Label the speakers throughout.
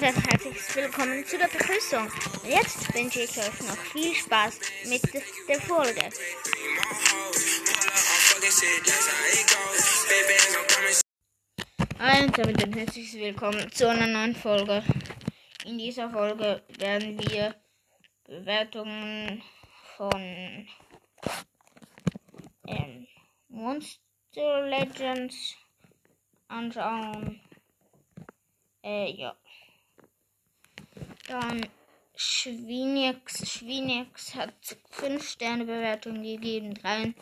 Speaker 1: damit ein herzliches Willkommen zu der Begrüßung. Jetzt wünsche ich euch noch viel Spaß mit der Folge. Und damit ein herzliches Willkommen zu einer neuen Folge. In dieser Folge werden wir Bewertungen von ähm, Monster Legends anschauen. Äh, ja. Dann Schwienex. Schwienex hat 5 Sterne Bewertung gegeben. Drei,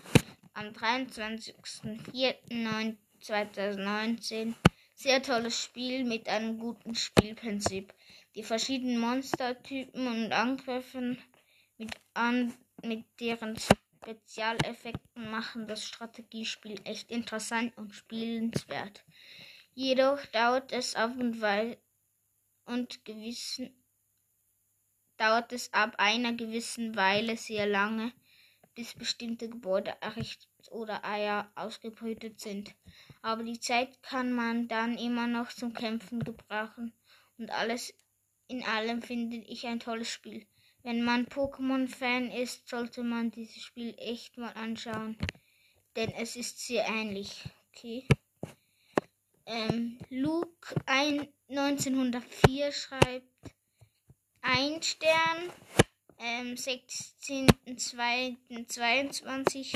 Speaker 1: am 23.04.2019. Sehr tolles Spiel mit einem guten Spielprinzip. Die verschiedenen Monstertypen und Angriffen mit, an, mit deren Spezialeffekten machen das Strategiespiel echt interessant und spielenswert. Jedoch dauert es ab und weil und gewissen dauert es ab einer gewissen Weile sehr lange, bis bestimmte Gebäude errichtet oder Eier ausgebrütet sind. Aber die Zeit kann man dann immer noch zum Kämpfen gebrauchen und alles in allem finde ich ein tolles Spiel. Wenn man Pokémon-Fan ist, sollte man dieses Spiel echt mal anschauen, denn es ist sehr ähnlich. Okay. Ähm, Luke ein, 1904 schreibt ein Stern, ähm, 16.02.22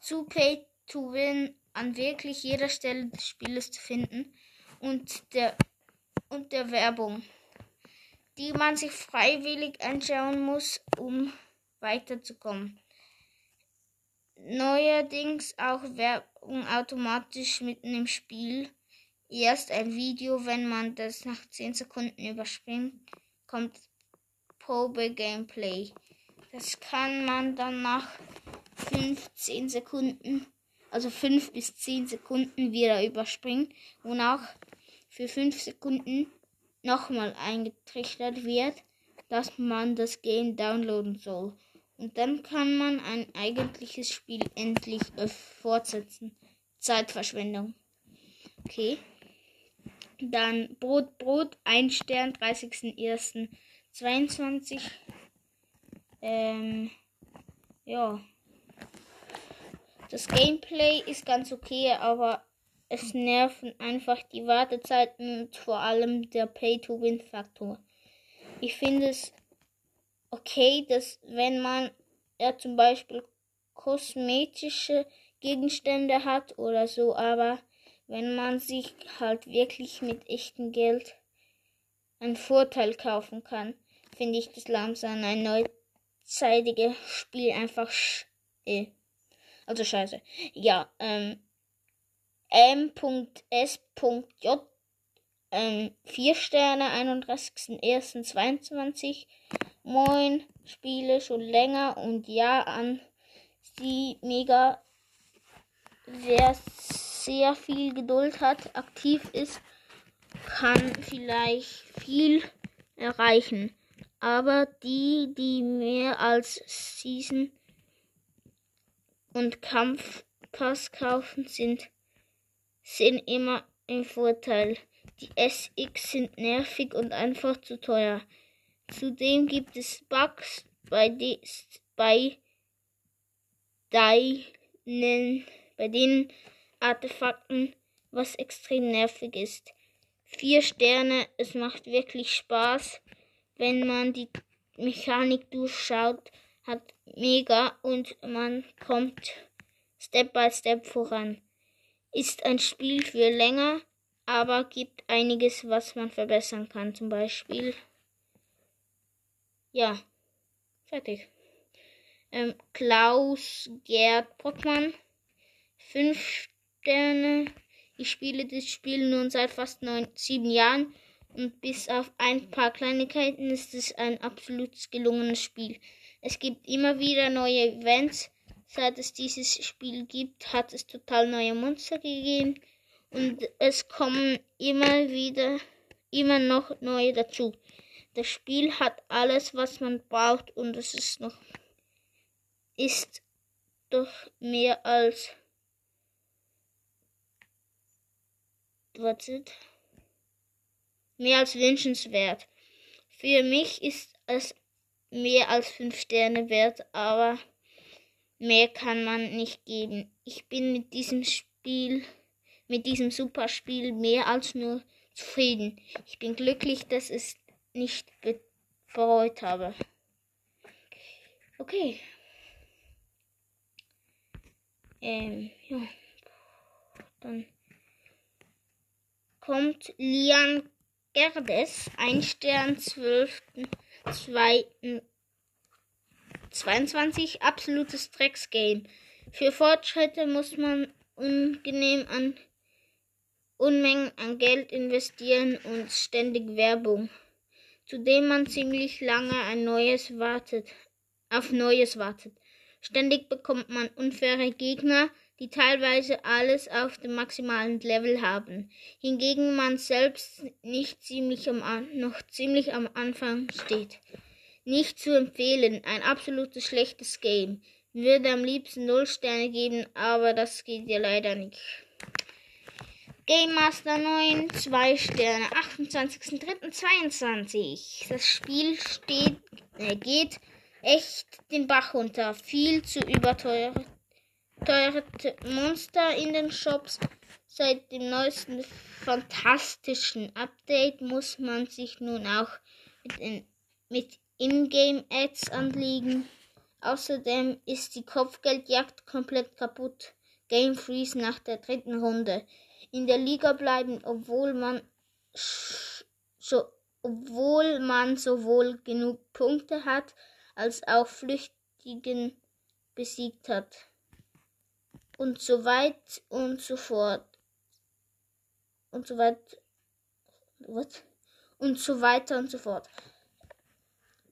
Speaker 1: zu Pay to Win an wirklich jeder Stelle des Spieles zu finden. Und der, und der Werbung, die man sich freiwillig anschauen muss, um weiterzukommen. Neuerdings auch Werbung automatisch mitten im Spiel. Erst ein Video, wenn man das nach 10 Sekunden überspringt, kommt Probe-Gameplay. Das kann man dann nach 15 Sekunden, also 5 bis 10 Sekunden wieder überspringen, wonach für 5 Sekunden nochmal eingetrichtert wird, dass man das Game downloaden soll. Und dann kann man ein eigentliches Spiel endlich fortsetzen. Zeitverschwendung. Okay. Dann Brot, Brot, ein Stern, 30.01.22. Ähm, ja. Das Gameplay ist ganz okay, aber es nerven einfach die Wartezeiten und vor allem der Pay-to-Win-Faktor. Ich finde es okay, dass wenn man ja zum Beispiel kosmetische Gegenstände hat oder so, aber wenn man sich halt wirklich mit echtem Geld einen Vorteil kaufen kann, finde ich das langsam ein neuzeitiges Spiel einfach sch äh, also scheiße. Ja, ähm, M.S.J. Ähm, 4 Sterne, 31.01.22. Moin, spiele schon länger und ja an sie mega. Wer sehr viel Geduld hat, aktiv ist, kann vielleicht viel erreichen. Aber die, die mehr als Season und Kampfpass kaufen, sind, sind immer im Vorteil. Die SX sind nervig und einfach zu teuer. Zudem gibt es Bugs bei, bei deinen, bei denen Artefakten, was extrem nervig ist. Vier Sterne, es macht wirklich Spaß, wenn man die Mechanik durchschaut, hat mega und man kommt Step by Step voran. Ist ein Spiel für länger, aber gibt einiges, was man verbessern kann. Zum Beispiel, ja, fertig. Ähm, Klaus Gerd Brockmann, fünf Sterne. Ich spiele das Spiel nun seit fast neun, sieben Jahren und bis auf ein paar Kleinigkeiten ist es ein absolut gelungenes Spiel. Es gibt immer wieder neue Events. Seit es dieses Spiel gibt, hat es total neue Monster gegeben und es kommen immer wieder, immer noch neue dazu. Das Spiel hat alles, was man braucht und es ist noch, ist doch mehr als wartet. mehr als wünschenswert. Für mich ist es mehr als fünf Sterne wert, aber mehr kann man nicht geben. Ich bin mit diesem Spiel, mit diesem Superspiel mehr als nur zufrieden. Ich bin glücklich, dass es nicht bereut habe. Okay. Ähm, ja. Dann kommt Lian Gerdes, ein Stern, 12.2.22, absolutes Drecksgame. Für Fortschritte muss man ungenehm an Unmengen an Geld investieren und ständig Werbung, zudem man ziemlich lange ein neues wartet, auf Neues wartet. Ständig bekommt man unfaire Gegner, die teilweise alles auf dem maximalen Level haben, hingegen man selbst nicht ziemlich am, noch ziemlich am Anfang steht. Nicht zu empfehlen, ein absolutes schlechtes Game. Würde am liebsten 0 Sterne geben, aber das geht ja leider nicht. Game Master 9, 2 Sterne, 28.03.22. Das Spiel steht, äh, geht echt den Bach runter. Viel zu überteuerte Monster in den Shops. Seit dem neuesten fantastischen Update muss man sich nun auch mit, mit Ingame-Ads anlegen. Außerdem ist die Kopfgeldjagd komplett kaputt. Game Freeze nach der dritten Runde in der Liga bleiben, obwohl man so, obwohl man sowohl genug Punkte hat, als auch Flüchtigen besiegt hat. Und so weit und so fort. Und so weit. What? Und so weiter und so fort.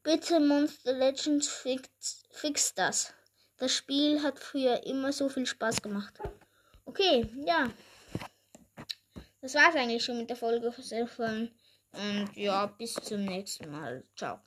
Speaker 1: Bitte Monster Legends fix, fix das. Das Spiel hat früher immer so viel Spaß gemacht. Okay, ja das war's eigentlich schon mit der Folge von Und ja, bis zum nächsten Mal. Ciao.